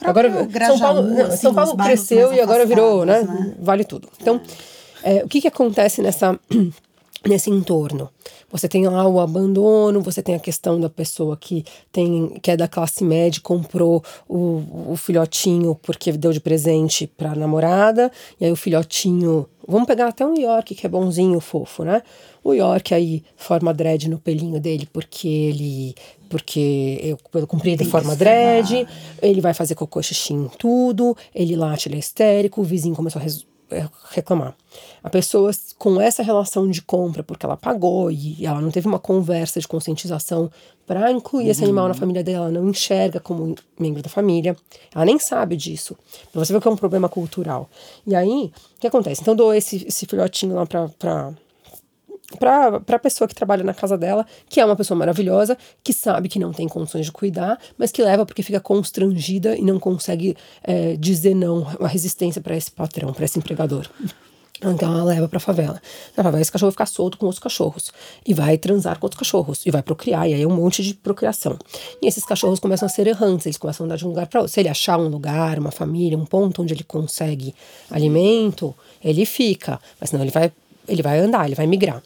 [SPEAKER 6] Agora São
[SPEAKER 5] Grajaú,
[SPEAKER 6] Paulo, não,
[SPEAKER 5] assim,
[SPEAKER 6] São Paulo cresceu e agora virou, né,
[SPEAKER 5] né?
[SPEAKER 6] Vale tudo. Então, é, o que que acontece nessa [CLEARS THROAT] nesse entorno. Você tem lá o abandono, você tem a questão da pessoa que tem que é da classe média, comprou o, o filhotinho porque deu de presente para namorada, e aí o filhotinho, vamos pegar até um York que é bonzinho, fofo, né? O York aí forma dread no pelinho dele porque ele porque eu, pelo comprido forma dread, ele vai fazer cocô xixi em tudo, ele late, ele é histérico, o vizinho começou a reclamar. A pessoa com essa relação de compra, porque ela pagou e ela não teve uma conversa de conscientização para incluir esse animal na família dela, ela não enxerga como membro da família, ela nem sabe disso. Pra você ver que é um problema cultural. E aí, o que acontece? Então, dou esse, esse filhotinho lá pra. Para a pessoa que trabalha na casa dela, que é uma pessoa maravilhosa, que sabe que não tem condições de cuidar, mas que leva porque fica constrangida e não consegue é, dizer não, uma resistência para esse patrão, para esse empregador. Então ela leva pra favela. Na favela esse cachorro vai ficar solto com outros cachorros. E vai transar com outros cachorros. E vai procriar. E aí é um monte de procriação. E esses cachorros começam a ser errantes. Eles começam a andar de um lugar para outro. Se ele achar um lugar, uma família, um ponto onde ele consegue alimento, ele fica. Mas senão ele vai, ele vai andar, ele vai migrar.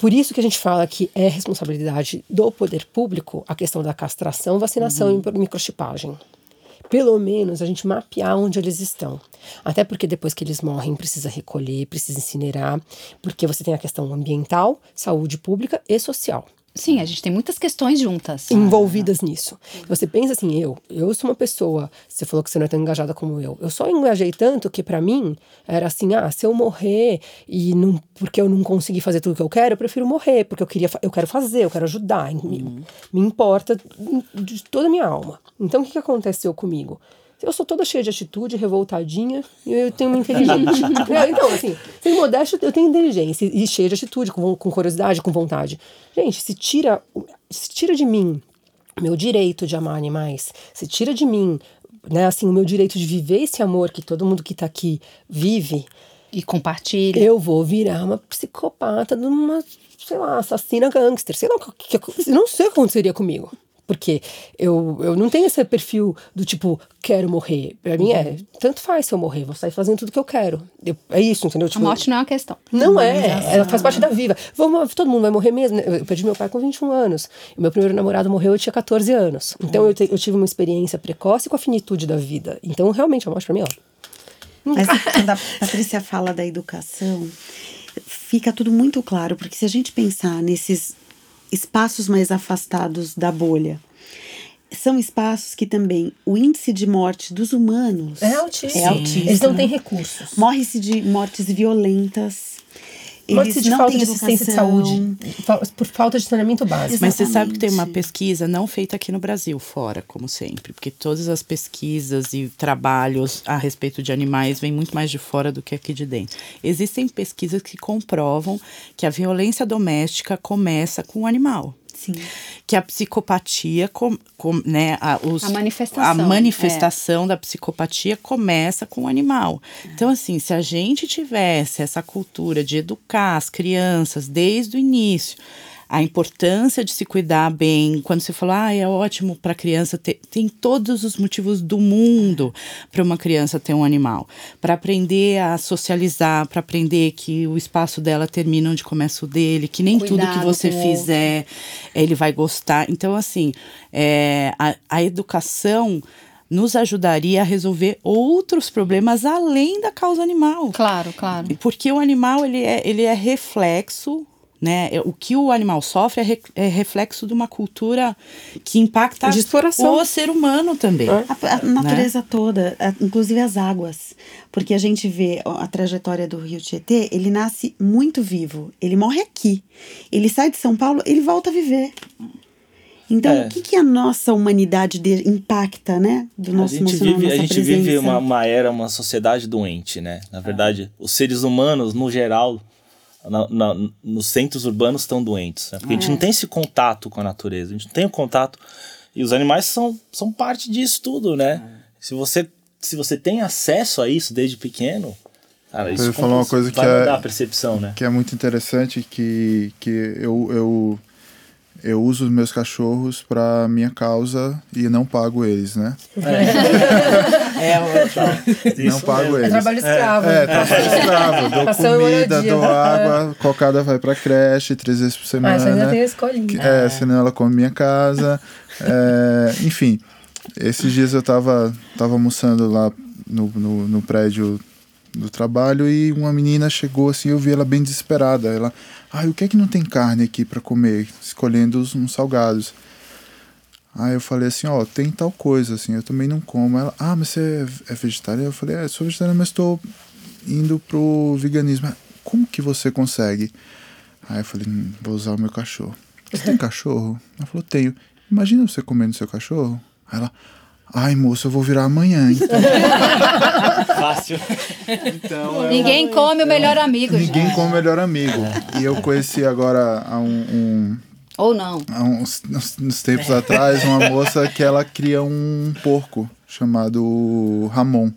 [SPEAKER 6] Por isso que a gente fala que é responsabilidade do poder público a questão da castração, vacinação e microchipagem. Pelo menos a gente mapear onde eles estão. Até porque depois que eles morrem, precisa recolher, precisa incinerar, porque você tem a questão ambiental, saúde pública e social
[SPEAKER 3] Sim, a gente tem muitas questões juntas.
[SPEAKER 6] envolvidas nisso. Você pensa assim, eu, eu sou uma pessoa, você falou que você não é tão engajada como eu. Eu só engajei tanto que pra mim era assim, ah, se eu morrer e não, porque eu não consegui fazer tudo que eu quero, eu prefiro morrer, porque eu queria, eu quero fazer, eu quero ajudar, me, me importa de toda a minha alma. Então o que, que aconteceu comigo? Eu sou toda cheia de atitude, revoltadinha, e eu tenho uma inteligência. [LAUGHS] Então, assim, sem modéstia, eu tenho inteligência e cheia de atitude, com, com curiosidade, com vontade. Gente, se tira, se tira de mim meu direito de amar animais, se tira de mim, né, assim, o meu direito de viver esse amor que todo mundo que tá aqui vive,
[SPEAKER 3] E compartilha.
[SPEAKER 6] eu vou virar uma psicopata de uma, sei lá, assassina gangster, sei lá, o que, que, não sei o que aconteceria comigo. Porque eu, eu não tenho esse perfil do tipo, quero morrer. Pra mim é, tanto faz se eu morrer, vou sair fazendo tudo que eu quero. Eu- é isso, entendeu?
[SPEAKER 3] A
[SPEAKER 6] Tipo,
[SPEAKER 3] morte não é uma questão.
[SPEAKER 6] não é, ela faz parte da vida. Vamos, todo mundo vai morrer mesmo. Eu perdi meu pai com 21 anos. O meu primeiro namorado morreu, eu tinha 14 anos. Então eu, te- eu tive uma experiência precoce com a finitude da vida. Então, realmente, a morte pra mim, ó.
[SPEAKER 5] Mas quando a Patrícia fala da educação, fica tudo muito claro, porque se a gente pensar nesses espaços mais afastados da bolha, são espaços que também o índice de morte dos humanos
[SPEAKER 6] É altíssimo.
[SPEAKER 5] É altíssimo.
[SPEAKER 6] Eles não têm recursos.
[SPEAKER 5] Morre-se de mortes violentas. Eles não
[SPEAKER 6] falta
[SPEAKER 5] têm
[SPEAKER 6] de assistência de saúde, por falta de saneamento básico.
[SPEAKER 7] Mas você sabe que tem uma pesquisa não feita aqui no Brasil, fora, como sempre, porque todas as pesquisas e trabalhos a respeito de animais vêm muito mais de fora do que aqui de dentro. Existem pesquisas que comprovam que a violência doméstica começa com o animal.
[SPEAKER 5] Sim.
[SPEAKER 7] Que a psicopatia, com, com, né, a, os,
[SPEAKER 3] A manifestação,
[SPEAKER 7] a manifestação da psicopatia começa com o animal. Então, assim, se a gente tivesse essa cultura de educar as crianças desde o início, a importância de se cuidar bem. Quando você fala, ah, é ótimo para a criança ter. Tem todos os motivos do mundo para uma criança ter um animal. Para aprender a socializar, para aprender que o espaço dela termina onde começa o dele, que nem tudo que
[SPEAKER 3] Cuidado
[SPEAKER 7] você fizer ele vai gostar. Então, assim, é, a, a educação nos ajudaria a resolver outros problemas além da causa animal.
[SPEAKER 3] Claro, claro.
[SPEAKER 7] Porque o animal ele é, ele é reflexo, né? É- O que o animal sofre é, re- é reflexo de uma cultura que impacta
[SPEAKER 6] De exploração.
[SPEAKER 7] o ser humano também.
[SPEAKER 5] A, a natureza toda, a- inclusive as águas. Porque a gente vê a trajetória do Rio Tietê, ele nasce muito vivo. Ele morre aqui. Ele sai de São Paulo, ele volta a viver. Então,
[SPEAKER 1] É.
[SPEAKER 5] o que, que a nossa humanidade de- impacta, né? Do
[SPEAKER 1] A
[SPEAKER 5] nosso
[SPEAKER 1] gente
[SPEAKER 5] emocional,
[SPEAKER 1] vive, a
[SPEAKER 5] nossa
[SPEAKER 1] gente vive
[SPEAKER 5] presença.
[SPEAKER 1] uma, uma era, uma sociedade doente, né? Na verdade, os seres humanos, no geral, na- na- nos centros urbanos estão doentes. Né? Porque a gente não tem esse contato com a natureza, a gente não tem o contato. E os animais são, são parte disso tudo, né? Se, você, se você tem acesso a isso desde pequeno, cara, isso
[SPEAKER 4] ia falar uma coisa que
[SPEAKER 1] vai
[SPEAKER 4] é-
[SPEAKER 1] mudar a percepção, né?
[SPEAKER 4] que é muito interessante que, que eu, eu, eu uso os meus cachorros para minha causa e não pago eles, né?
[SPEAKER 7] É, [LAUGHS] ótimo.
[SPEAKER 4] não pago
[SPEAKER 6] É
[SPEAKER 4] eles.
[SPEAKER 6] trabalho escravo.
[SPEAKER 4] É, trabalho escravo. Dou
[SPEAKER 6] e
[SPEAKER 4] comida, dou água, cocada vai pra creche três vezes por
[SPEAKER 6] Ah,
[SPEAKER 4] semana.
[SPEAKER 6] você ainda tem a escolinha.
[SPEAKER 4] É, senão ela come minha casa. É, enfim, esses dias eu tava, tava almoçando lá no, no, no prédio do trabalho e uma menina chegou assim, eu vi ela bem desesperada. Ela, ai, o que é que não tem carne aqui para comer? Escolhendo uns salgados. Aí eu falei assim, ó, tem tal coisa, assim, eu também não como. Ela, ah, mas você é, é vegetariana? Eu falei, é, sou vegetariana, mas estou indo pro veganismo. "Ah, Como que você consegue? Aí eu falei, hum, vou usar o meu cachorro. Você tem [LAUGHS] cachorro? Ela falou, tenho. Imagina você comendo seu cachorro. Aí ela, ai moço, eu vou virar amanhã, então. [LAUGHS]
[SPEAKER 1] Fácil.
[SPEAKER 4] então é
[SPEAKER 3] Ninguém come o melhor amigo,
[SPEAKER 4] Ninguém
[SPEAKER 3] gente.
[SPEAKER 4] como melhor amigo. E eu conheci agora há um, um-
[SPEAKER 3] Ou não.
[SPEAKER 4] há uns, uns- uns tempos atrás uma moça que ela cria um porco chamado Ramon.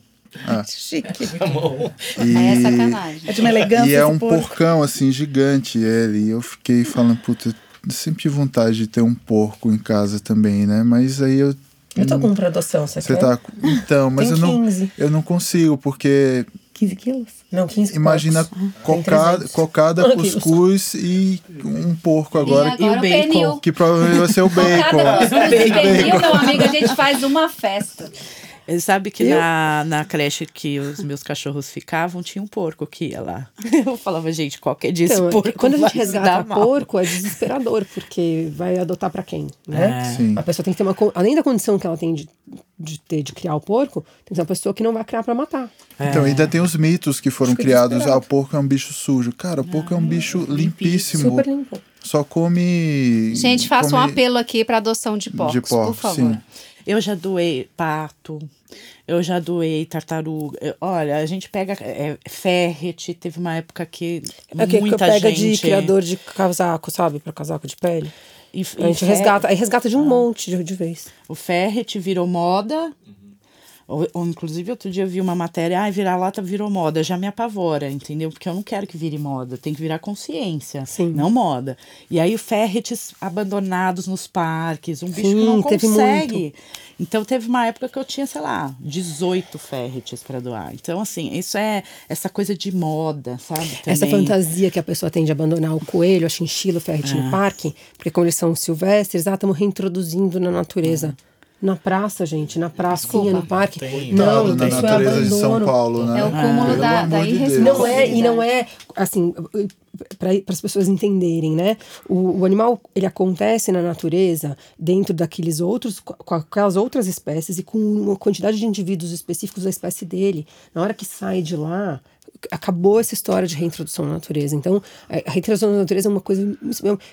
[SPEAKER 4] Ah,
[SPEAKER 5] Chique. [LAUGHS]
[SPEAKER 4] e,
[SPEAKER 3] Aí é sacanagem.
[SPEAKER 5] É de uma elegância
[SPEAKER 4] e é um
[SPEAKER 5] porco.
[SPEAKER 4] porcão assim gigante ele. E eu fiquei falando, puta, eu sempre tive vontade de ter um porco em casa também, né? Mas aí eu
[SPEAKER 6] Eu tô com um pra adoção, você,
[SPEAKER 4] Você
[SPEAKER 6] quer?
[SPEAKER 4] tá. Então, mas eu não,
[SPEAKER 6] 15.
[SPEAKER 4] eu não consigo, porque
[SPEAKER 5] 15 quilos?
[SPEAKER 6] Não, 15
[SPEAKER 4] imagina
[SPEAKER 6] porcos.
[SPEAKER 4] cocada,
[SPEAKER 6] 300.
[SPEAKER 4] cocada
[SPEAKER 6] Ah, quilos.
[SPEAKER 4] cuscuz e um porco
[SPEAKER 3] E
[SPEAKER 4] agora.
[SPEAKER 3] agora o
[SPEAKER 7] bacon.
[SPEAKER 4] Que provavelmente vai ser o bacon.
[SPEAKER 3] Cada cuscuz de pernil, meu amigo, a gente faz uma festa.
[SPEAKER 7] Ele sabe que na, na creche que os meus cachorros ficavam, tinha um porco que ia lá. [LAUGHS] Eu falava, gente, qualquer dia esse
[SPEAKER 6] Então,
[SPEAKER 7] porco
[SPEAKER 6] quando a gente resgata porco, é desesperador, porque vai adotar pra quem, né?
[SPEAKER 4] Sim.
[SPEAKER 6] A pessoa tem que ter uma. Além da condição que ela tem de, de ter de criar o porco, tem que ser uma pessoa que não vai criar pra matar.
[SPEAKER 4] Então, ainda tem os mitos que foram
[SPEAKER 6] Fica
[SPEAKER 4] criados. Ah, o porco é um bicho sujo. Cara, o porco é um bicho limpíssimo.
[SPEAKER 6] Super limpo.
[SPEAKER 4] Só come.
[SPEAKER 3] Gente, faça um
[SPEAKER 4] come
[SPEAKER 3] apelo aqui para adoção de porcos,
[SPEAKER 4] de
[SPEAKER 3] por
[SPEAKER 4] porco,
[SPEAKER 3] favor.
[SPEAKER 4] sim.
[SPEAKER 7] Eu já doei pato, eu já doei tartaruga. Eu- Olha, a gente pega é, ferret, teve uma época que
[SPEAKER 6] É que que
[SPEAKER 7] muita
[SPEAKER 6] pega
[SPEAKER 7] gente...
[SPEAKER 6] de criador de casaco, sabe? Pra casaco de pele.
[SPEAKER 7] E,
[SPEAKER 6] A gente
[SPEAKER 7] fer-
[SPEAKER 6] resgata, aí resgata de um monte de, de vez.
[SPEAKER 7] O ferret virou moda. Ou, ou, inclusive, outro dia eu vi uma matéria, ah, virar lata virou moda. Já me apavora, entendeu? Porque eu não quero que vire moda. Tem que virar consciência,
[SPEAKER 6] Sim.
[SPEAKER 7] não moda. E aí, o ferrets abandonados nos parques, um bicho
[SPEAKER 6] Sim,
[SPEAKER 7] que não consegue. Então, teve uma época que eu tinha, sei lá, 18 ferrets para doar. Então, assim, isso é essa coisa de moda, sabe?
[SPEAKER 6] Essa
[SPEAKER 7] Também.
[SPEAKER 6] fantasia que a pessoa tem de abandonar o coelho, a chinchila, o ferret
[SPEAKER 7] É.
[SPEAKER 6] no parque, porque quando eles são silvestres, ah, estamos reintroduzindo na natureza. Na praça, gente, na pracinha,
[SPEAKER 3] Desculpa.
[SPEAKER 6] no parque.
[SPEAKER 1] Tem
[SPEAKER 6] não,
[SPEAKER 4] Coitado na
[SPEAKER 6] isso é
[SPEAKER 4] natureza de São
[SPEAKER 6] abandono.
[SPEAKER 4] Paulo, né?
[SPEAKER 3] É o cúmulo
[SPEAKER 4] Pelo
[SPEAKER 3] da- da irresponsabilidade.
[SPEAKER 6] Não é, e não é, assim, para as pessoas entenderem, né? O, o animal, ele acontece na natureza dentro daqueles outros, com aquelas outras espécies e com uma quantidade de indivíduos específicos da espécie dele. Na hora que sai de lá, acabou essa história de reintrodução na natureza. Então, a reintrodução na natureza é uma coisa,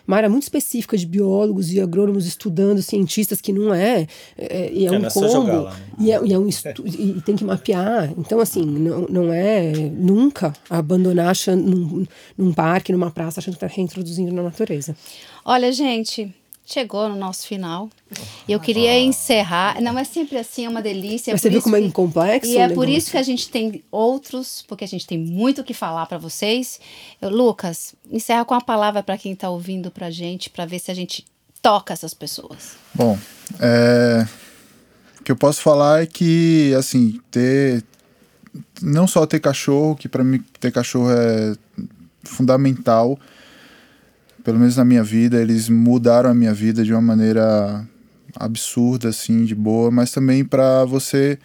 [SPEAKER 6] uma área muito específica de biólogos e agrônomos estudando, cientistas, que não é. é e é, é um combo. Lá, né? e, é, e, é um estu, e tem que mapear. Então, assim, não, não é nunca abandonar achando, num, num parque, numa praça, achando que está reintroduzindo na natureza.
[SPEAKER 3] Olha, gente, chegou no nosso final. E eu queria encerrar. Não é sempre assim, é uma delícia. É
[SPEAKER 6] você viu como é complexo?
[SPEAKER 3] E é por isso que a gente tem outros, porque a gente tem muito o que falar para vocês. Eu, Lucas, encerra com a palavra para quem está ouvindo para gente, para ver se a gente toca essas pessoas.
[SPEAKER 4] Bom, é... o que eu posso falar é que, assim, ter. Não só ter cachorro, que para mim ter cachorro é fundamental pelo menos na minha vida, eles mudaram a minha vida de uma maneira absurda, assim, de boa, mas também para você.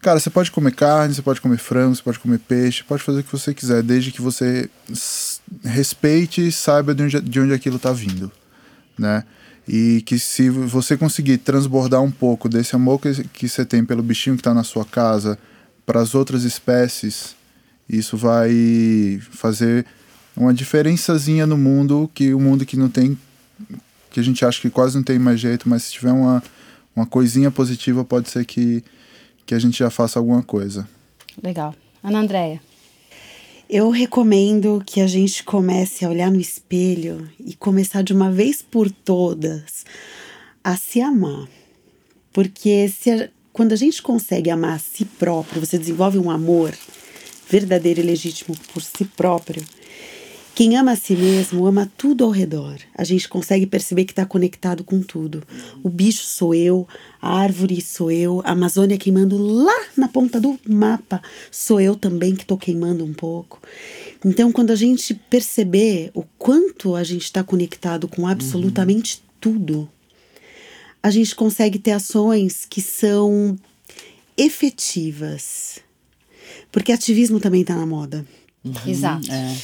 [SPEAKER 4] Cara, você pode comer carne, você pode comer frango, você pode comer peixe, pode fazer o que você quiser, desde que você respeite e saiba de onde, de onde aquilo tá vindo, né? E que se você conseguir transbordar um pouco desse amor que, que você tem pelo bichinho que está na sua casa para as outras espécies, isso vai fazer uma diferençazinha no mundo que o mundo que não tem que a gente acha que quase não tem mais jeito, mas se tiver uma, uma coisinha positiva, pode ser que, que a gente já faça alguma coisa.
[SPEAKER 3] Legal. Ana Andréia.
[SPEAKER 5] Eu recomendo que a gente comece a olhar no espelho e começar de uma vez por todas a se amar. Porque se a, quando a gente consegue amar a si próprio, você desenvolve um amor verdadeiro e legítimo por si próprio, quem ama a si mesmo ama tudo ao redor. A gente consegue perceber que está conectado com tudo. O bicho sou eu, a árvore sou eu, a Amazônia queimando lá na ponta do mapa sou eu também que estou queimando um pouco. Então, quando a gente perceber o quanto a gente está conectado com absolutamente uhum. tudo, a gente consegue ter ações que são efetivas. Porque ativismo também está na moda.
[SPEAKER 3] Uhum. Exato. É.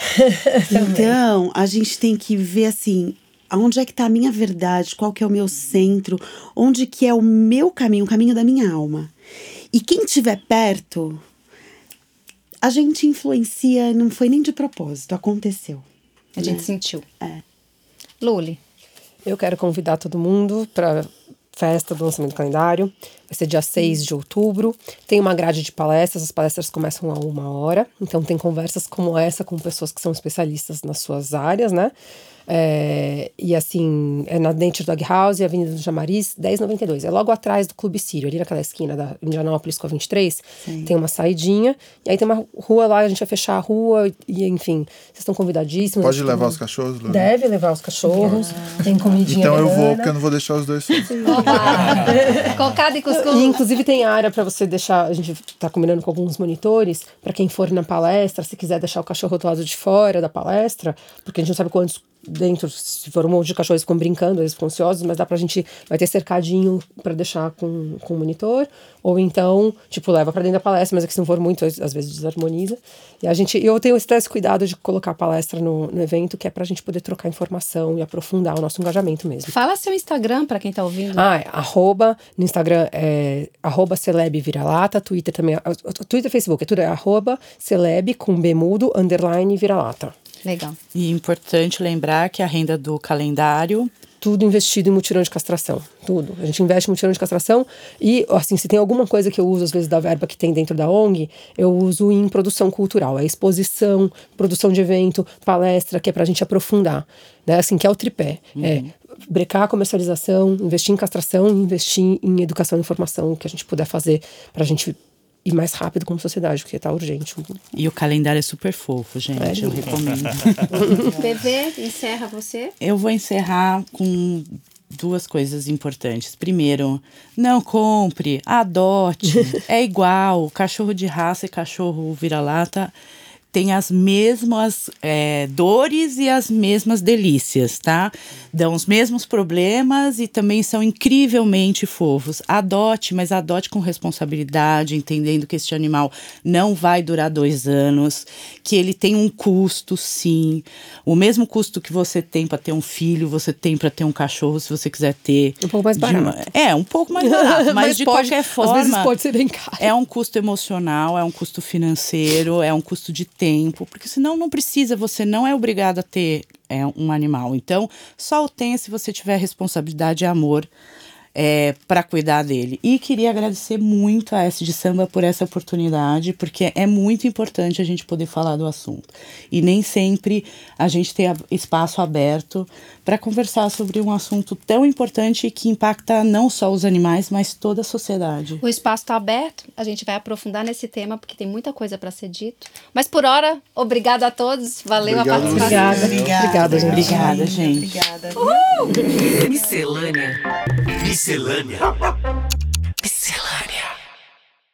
[SPEAKER 3] [LAUGHS]
[SPEAKER 5] então, a gente tem que ver assim, aonde é que está a minha verdade, qual que é o meu centro, onde que é o meu caminho, o caminho da minha alma. E quem estiver perto, a gente influencia, não foi nem de propósito, aconteceu.
[SPEAKER 3] A né? gente sentiu. É. Luli.
[SPEAKER 6] Eu quero convidar todo mundo para festa do lançamento do calendário. Vai ser dia 6 de outubro. Tem uma grade de palestras, as palestras começam a uma hora. Então tem conversas como essa com pessoas que são especialistas nas suas áreas, né? É, e assim, é na Dente Dog House, Avenida do Jamariz, 1092. É logo atrás do Clube Sírio, ali naquela esquina da Indianópolis com a 23. Sim. Tem uma saidinha. E aí tem uma rua lá, a gente vai fechar a rua. E enfim, vocês estão convidadíssimos.
[SPEAKER 4] Pode levar os cachorros, Lu?
[SPEAKER 6] Deve levar os cachorros. Ah. Tem comidinha.
[SPEAKER 4] Então eu vou, porque eu não vou deixar os dois [LAUGHS]
[SPEAKER 3] Cocada e cuscuz.
[SPEAKER 6] E inclusive tem área para você deixar. A gente tá combinando com alguns monitores, para quem for na palestra, se quiser deixar o cachorro do lado de fora da palestra, porque a gente não sabe quantos dentro, se for um monte de cachorros ficam brincando, eles ficam ansiosos, mas dá pra gente, vai ter cercadinho para deixar com, com o monitor, ou então, tipo, leva para dentro da palestra, mas é que se não for muito, às vezes desarmoniza. E a gente, eu tenho esse cuidado de colocar a palestra no, no evento, que é pra gente poder trocar informação e aprofundar o nosso engajamento mesmo.
[SPEAKER 3] Fala seu Instagram para quem tá ouvindo.
[SPEAKER 6] Ah, é, arroba, no Instagram é arroba celeb vira-lata, Twitter também, Twitter e Facebook, é tudo é arroba celeb com bemudo, underline vira-lata.
[SPEAKER 3] Legal.
[SPEAKER 7] E é importante lembrar que a renda do calendário
[SPEAKER 6] tudo investido em mutirão de castração, tudo. A gente investe em mutirão de castração e, assim, se tem alguma coisa que eu uso, às vezes, da verba que tem dentro da ONG, eu uso em produção cultural. É exposição, produção de evento, palestra, que é pra gente aprofundar, né? Assim, que é o tripé. Uhum. É brecar a comercialização, investir em castração e investir em educação e informação, que a gente puder fazer pra gente e mais rápido como sociedade, porque tá urgente.
[SPEAKER 7] E o calendário é super fofo, gente. É, eu recomendo. [LAUGHS]
[SPEAKER 3] Bebê, encerra você?
[SPEAKER 7] Eu vou encerrar com duas coisas importantes. Primeiro, não compre, adote. [LAUGHS] é igual. Cachorro de raça e cachorro vira-lata têm as mesmas é, dores e as mesmas delícias, tá? Dão os mesmos problemas e também são incrivelmente fofos. Adote, mas adote com responsabilidade, entendendo que este animal não vai durar dois anos, que ele tem um custo, sim. O mesmo custo que você tem para ter um filho, você tem para ter um cachorro, se você quiser ter.
[SPEAKER 6] Um pouco mais barato.
[SPEAKER 7] Uma, é, um pouco mais barato, [LAUGHS] mas,
[SPEAKER 6] Mas
[SPEAKER 7] de
[SPEAKER 6] pode-
[SPEAKER 7] qualquer
[SPEAKER 6] às
[SPEAKER 7] forma.
[SPEAKER 6] vezes pode ser bem caro.
[SPEAKER 7] É um custo emocional, é um custo financeiro, é um custo de tempo, porque senão não precisa, você não é obrigado a ter é, um animal. Então, só o tenha se você tiver responsabilidade e amor é, para cuidar dele. E queria agradecer muito a S de Samba por essa oportunidade, porque é muito importante a gente poder falar do assunto. E nem sempre a gente tem espaço aberto para conversar sobre um assunto tão importante que impacta não só os animais, mas toda a sociedade.
[SPEAKER 3] O espaço está aberto, a gente vai aprofundar nesse tema porque tem muita coisa para ser dito. Mas por hora, obrigada a todos, valeu
[SPEAKER 4] Obrigado,
[SPEAKER 3] a participação.
[SPEAKER 6] Obrigada. Obrigada, gente.
[SPEAKER 7] Obrigada, gente.
[SPEAKER 5] Obrigada.
[SPEAKER 2] Miscelânea. Miscelânea.